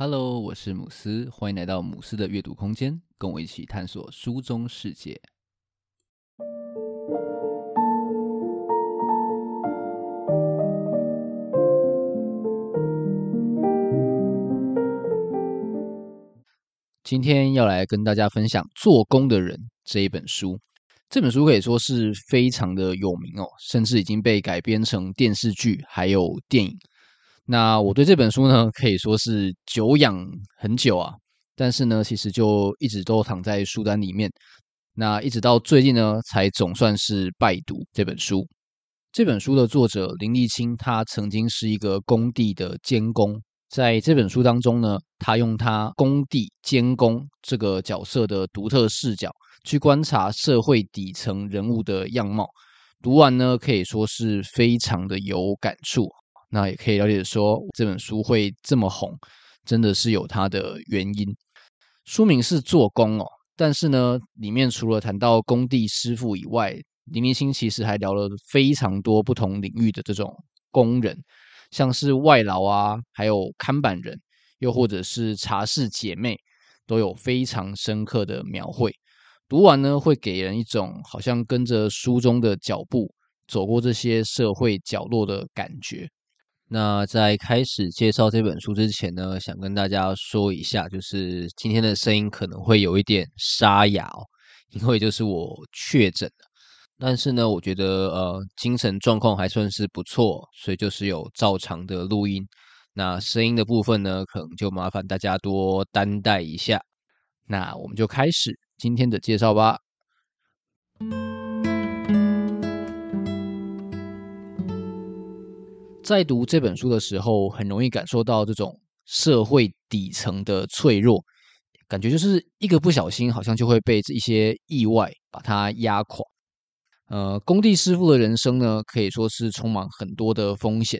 Hello，我是姆斯，欢迎来到姆斯的阅读空间，跟我一起探索书中世界。今天要来跟大家分享《做工的人》这一本书。这本书可以说是非常的有名哦，甚至已经被改编成电视剧还有电影。那我对这本书呢，可以说是久仰很久啊，但是呢，其实就一直都躺在书单里面。那一直到最近呢，才总算是拜读这本书。这本书的作者林立青，他曾经是一个工地的监工，在这本书当中呢，他用他工地监工这个角色的独特视角，去观察社会底层人物的样貌。读完呢，可以说是非常的有感触。那也可以了解说，这本书会这么红，真的是有它的原因。书名是做工哦，但是呢，里面除了谈到工地师傅以外，林明星其实还聊了非常多不同领域的这种工人，像是外劳啊，还有看板人，又或者是茶室姐妹，都有非常深刻的描绘。读完呢，会给人一种好像跟着书中的脚步走过这些社会角落的感觉。那在开始介绍这本书之前呢，想跟大家说一下，就是今天的声音可能会有一点沙哑哦，因为就是我确诊了。但是呢，我觉得呃精神状况还算是不错，所以就是有照常的录音。那声音的部分呢，可能就麻烦大家多担待一下。那我们就开始今天的介绍吧。在读这本书的时候，很容易感受到这种社会底层的脆弱，感觉就是一个不小心，好像就会被一些意外把它压垮。呃，工地师傅的人生呢，可以说是充满很多的风险。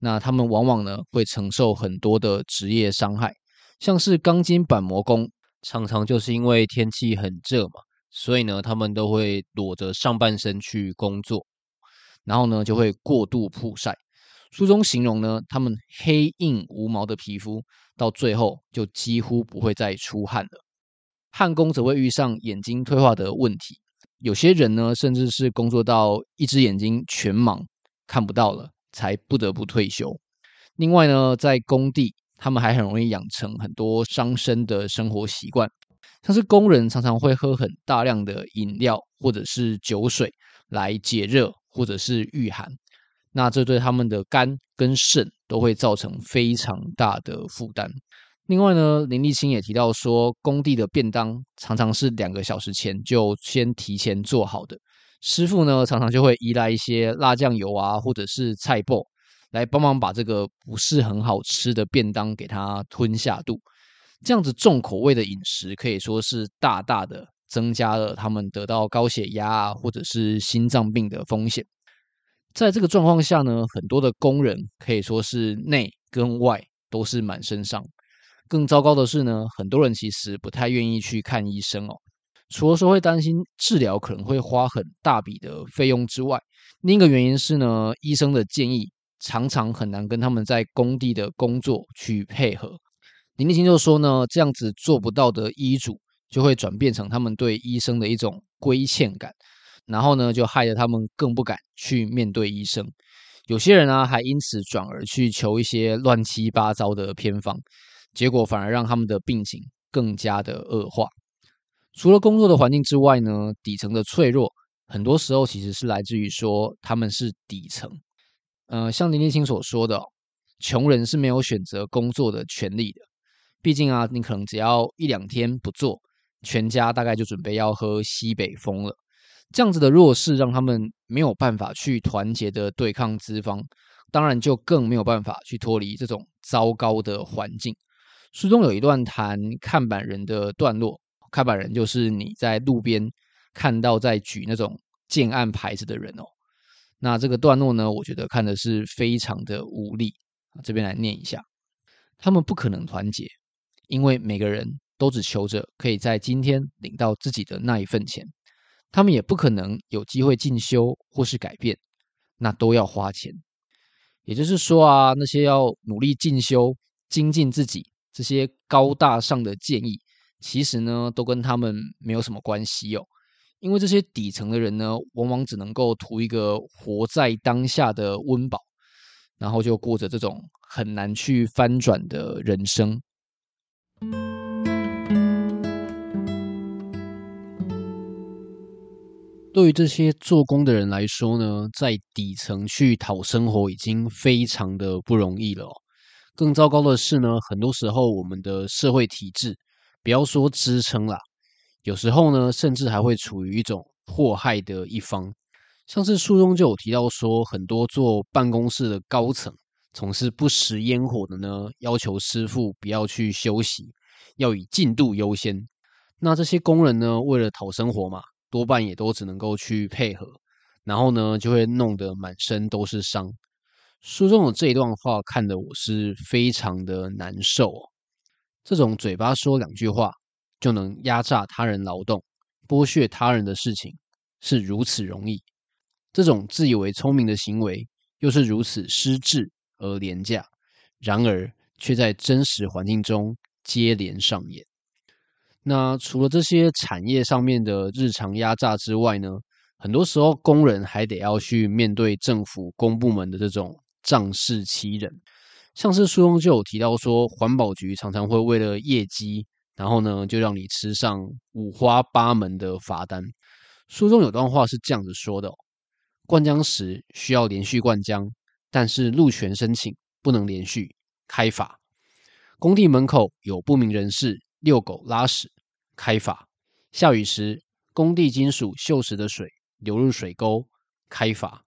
那他们往往呢，会承受很多的职业伤害，像是钢筋板模工，常常就是因为天气很热嘛，所以呢，他们都会裸着上半身去工作，然后呢，就会过度曝晒。书中形容呢，他们黑硬无毛的皮肤，到最后就几乎不会再出汗了。焊工则会遇上眼睛退化的问题，有些人呢，甚至是工作到一只眼睛全盲，看不到了，才不得不退休。另外呢，在工地，他们还很容易养成很多伤身的生活习惯，像是工人常常会喝很大量的饮料或者是酒水来解热或者是御寒。那这对他们的肝跟肾都会造成非常大的负担。另外呢，林立青也提到说，工地的便当常常是两个小时前就先提前做好的，师傅呢常常就会依赖一些辣酱油啊，或者是菜脯来帮忙把这个不是很好吃的便当给它吞下肚。这样子重口味的饮食可以说是大大的增加了他们得到高血压啊，或者是心脏病的风险。在这个状况下呢，很多的工人可以说是内跟外都是满身伤。更糟糕的是呢，很多人其实不太愿意去看医生哦。除了说会担心治疗可能会花很大笔的费用之外，另一个原因是呢，医生的建议常常很难跟他们在工地的工作去配合。林立青就说呢，这样子做不到的医嘱就会转变成他们对医生的一种亏欠感。然后呢，就害得他们更不敢去面对医生。有些人啊，还因此转而去求一些乱七八糟的偏方，结果反而让他们的病情更加的恶化。除了工作的环境之外呢，底层的脆弱，很多时候其实是来自于说他们是底层。呃，像林立青所说的，穷人是没有选择工作的权利的。毕竟啊，你可能只要一两天不做，全家大概就准备要喝西北风了。这样子的弱势，让他们没有办法去团结的对抗资方，当然就更没有办法去脱离这种糟糕的环境。书中有一段谈看板人的段落，看板人就是你在路边看到在举那种建案牌子的人哦。那这个段落呢，我觉得看的是非常的无力。这边来念一下，他们不可能团结，因为每个人都只求着可以在今天领到自己的那一份钱。他们也不可能有机会进修或是改变，那都要花钱。也就是说啊，那些要努力进修、精进自己，这些高大上的建议，其实呢，都跟他们没有什么关系哦。因为这些底层的人呢，往往只能够图一个活在当下的温饱，然后就过着这种很难去翻转的人生。对于这些做工的人来说呢，在底层去讨生活已经非常的不容易了。更糟糕的是呢，很多时候我们的社会体制，不要说支撑啦，有时候呢，甚至还会处于一种迫害的一方。像是书中就有提到说，很多做办公室的高层，从事不食烟火的呢，要求师傅不要去休息，要以进度优先。那这些工人呢，为了讨生活嘛。多半也都只能够去配合，然后呢，就会弄得满身都是伤。书中的这一段话看得我是非常的难受哦。这种嘴巴说两句话就能压榨他人劳动、剥削他人的事情是如此容易，这种自以为聪明的行为又是如此失智而廉价，然而却在真实环境中接连上演。那除了这些产业上面的日常压榨之外呢，很多时候工人还得要去面对政府公部门的这种仗势欺人。像是书中就有提到说，环保局常常会为了业绩，然后呢就让你吃上五花八门的罚单。书中有段话是这样子说的：灌浆时需要连续灌浆，但是路权申请不能连续开罚。工地门口有不明人士。遛狗拉屎，开罚；下雨时，工地金属锈蚀的水流入水沟，开罚。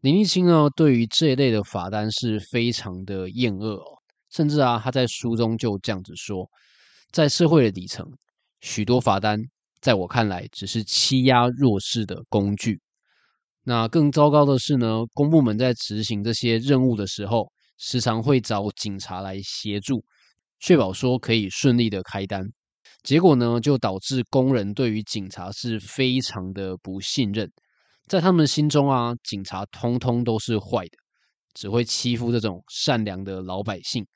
林立青呢，对于这一类的罚单是非常的厌恶哦，甚至啊，他在书中就这样子说：在社会的底层，许多罚单在我看来只是欺压弱势的工具。那更糟糕的是呢，公部门在执行这些任务的时候，时常会找警察来协助。确保说可以顺利的开单，结果呢，就导致工人对于警察是非常的不信任，在他们心中啊，警察通通都是坏的，只会欺负这种善良的老百姓，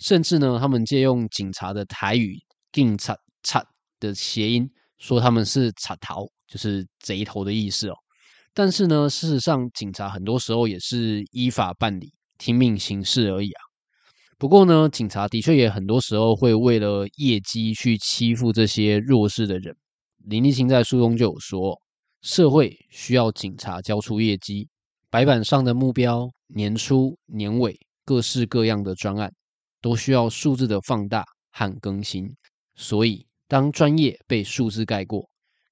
甚至呢，他们借用警察的台语“警察贼”的谐音，说他们是贼头，就是贼头的意思哦。但是呢，事实上，警察很多时候也是依法办理，听命行事而已啊。不过呢，警察的确也很多时候会为了业绩去欺负这些弱势的人。林立青在书中就有说，社会需要警察交出业绩，白板上的目标、年初、年尾各式各样的专案，都需要数字的放大和更新。所以，当专业被数字盖过，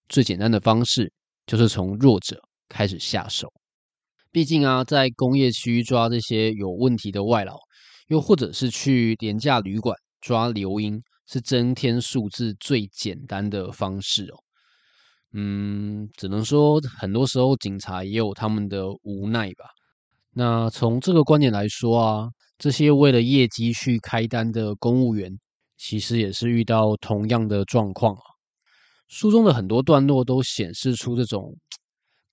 最简单的方式就是从弱者开始下手。毕竟啊，在工业区抓这些有问题的外劳。又或者是去廉价旅馆抓流莺，是增添数字最简单的方式哦。嗯，只能说很多时候警察也有他们的无奈吧。那从这个观点来说啊，这些为了业绩去开单的公务员，其实也是遇到同样的状况啊。书中的很多段落都显示出这种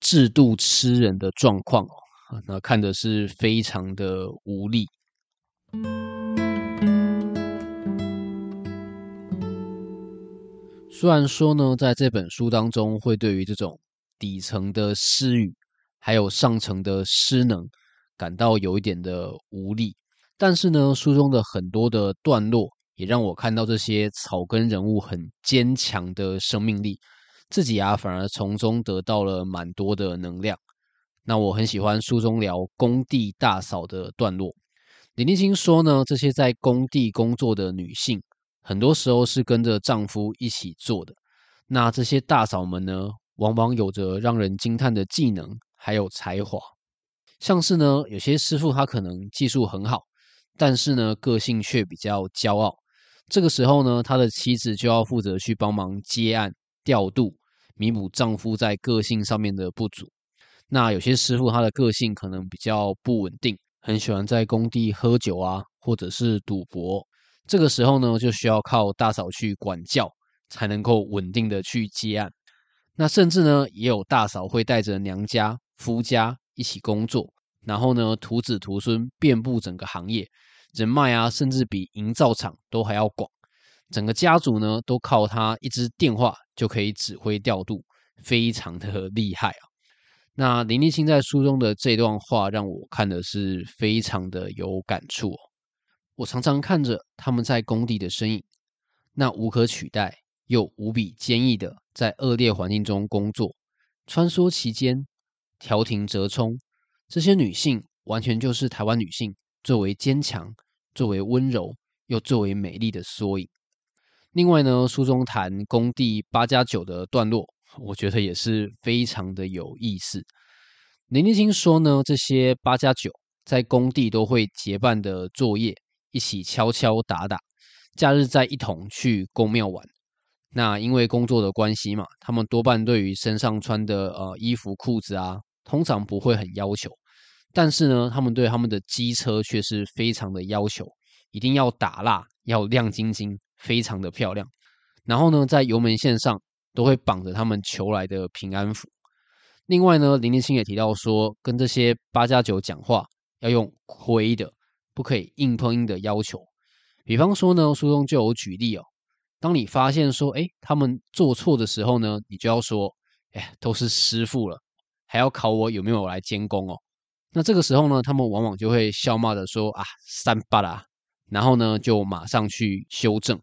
制度吃人的状况哦，那看的是非常的无力。虽然说呢，在这本书当中，会对于这种底层的失语，还有上层的失能，感到有一点的无力，但是呢，书中的很多的段落，也让我看到这些草根人物很坚强的生命力，自己啊，反而从中得到了蛮多的能量。那我很喜欢书中聊工地大嫂的段落。林立新说呢，这些在工地工作的女性，很多时候是跟着丈夫一起做的。那这些大嫂们呢，往往有着让人惊叹的技能，还有才华。像是呢，有些师傅他可能技术很好，但是呢，个性却比较骄傲。这个时候呢，他的妻子就要负责去帮忙接案、调度，弥补丈夫在个性上面的不足。那有些师傅他的个性可能比较不稳定。很喜欢在工地喝酒啊，或者是赌博。这个时候呢，就需要靠大嫂去管教，才能够稳定的去接案。那甚至呢，也有大嫂会带着娘家、夫家一起工作，然后呢，徒子徒孙遍布整个行业，人脉啊，甚至比营造厂都还要广。整个家族呢，都靠他一支电话就可以指挥调度，非常的厉害啊。那林立青在书中的这段话，让我看的是非常的有感触哦。我常常看着他们在工地的身影，那无可取代又无比坚毅的在恶劣环境中工作，穿梭其间，调停折冲，这些女性完全就是台湾女性作为坚强、作为温柔又作为美丽的缩影。另外呢，书中谈工地八加九的段落，我觉得也是非常的有意思。林立青说呢，这些八加九在工地都会结伴的作业，一起敲敲打打，假日再一同去宫庙玩。那因为工作的关系嘛，他们多半对于身上穿的呃衣服裤子啊，通常不会很要求，但是呢，他们对他们的机车却是非常的要求，一定要打蜡，要亮晶晶。非常的漂亮，然后呢，在油门线上都会绑着他们求来的平安符。另外呢，林立青也提到说，跟这些八加九讲话要用亏的，不可以硬碰硬的要求。比方说呢，书中就有举例哦，当你发现说，哎，他们做错的时候呢，你就要说，哎，都是师傅了，还要考我有没有来监工哦。那这个时候呢，他们往往就会笑骂的说，啊，三八啦，然后呢，就马上去修正。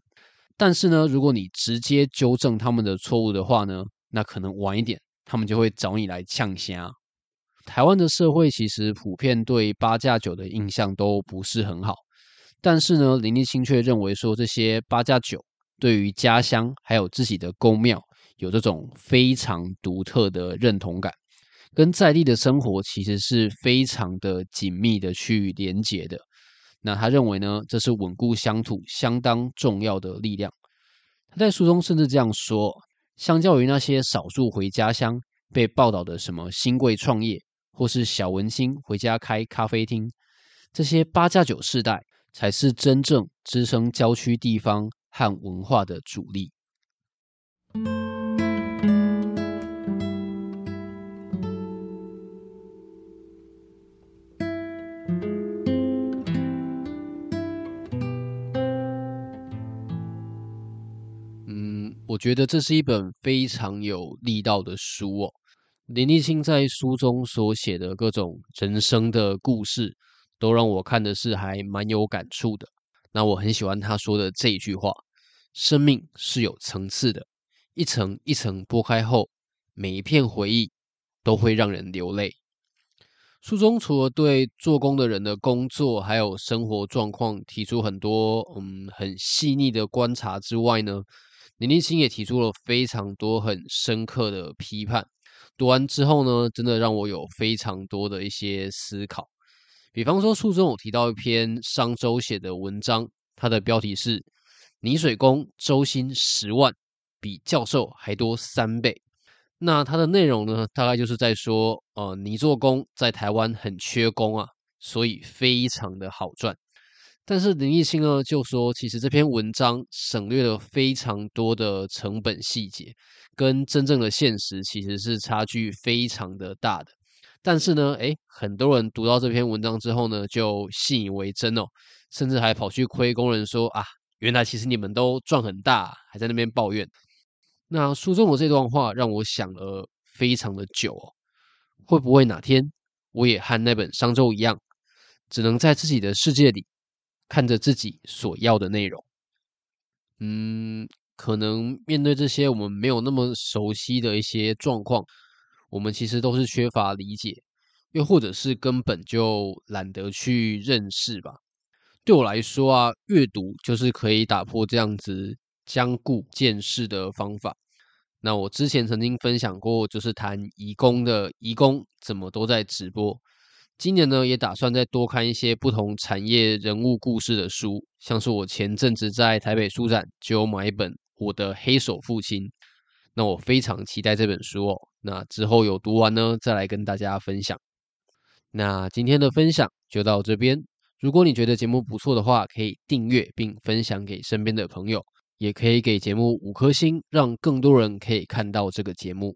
但是呢，如果你直接纠正他们的错误的话呢，那可能晚一点，他们就会找你来呛声。台湾的社会其实普遍对八加九的印象都不是很好，但是呢，林立青却认为说，这些八加九对于家乡还有自己的宫庙有这种非常独特的认同感，跟在地的生活其实是非常的紧密的去连结的。那他认为呢，这是稳固乡土相当重要的力量。他在书中甚至这样说：相较于那些少数回家乡被报道的什么新贵创业，或是小文青回家开咖啡厅，这些八加九世代才是真正支撑郊区地方和文化的主力。觉得这是一本非常有力道的书哦。林立青在书中所写的各种人生的故事，都让我看的是还蛮有感触的。那我很喜欢他说的这一句话：“生命是有层次的，一层一层剥开后，每一片回忆都会让人流泪。”书中除了对做工的人的工作还有生活状况提出很多嗯很细腻的观察之外呢，林立清也提出了非常多很深刻的批判，读完之后呢，真的让我有非常多的一些思考。比方说，书中有提到一篇商周写的文章，它的标题是“泥水工周薪十万，比教授还多三倍”。那它的内容呢，大概就是在说，呃，泥做工在台湾很缺工啊，所以非常的好赚。但是林奕青呢就说，其实这篇文章省略了非常多的成本细节，跟真正的现实其实是差距非常的大的。但是呢，诶，很多人读到这篇文章之后呢，就信以为真哦，甚至还跑去亏工人说啊，原来其实你们都赚很大，还在那边抱怨。那书中的这段话让我想了非常的久哦，会不会哪天我也和那本商周一样，只能在自己的世界里。看着自己所要的内容，嗯，可能面对这些我们没有那么熟悉的一些状况，我们其实都是缺乏理解，又或者是根本就懒得去认识吧。对我来说啊，阅读就是可以打破这样子僵固见识的方法。那我之前曾经分享过，就是谈移工的移工怎么都在直播。今年呢，也打算再多看一些不同产业人物故事的书，像是我前阵子在台北书展就有买一本《我的黑手父亲》，那我非常期待这本书哦。那之后有读完呢，再来跟大家分享。那今天的分享就到这边。如果你觉得节目不错的话，可以订阅并分享给身边的朋友，也可以给节目五颗星，让更多人可以看到这个节目。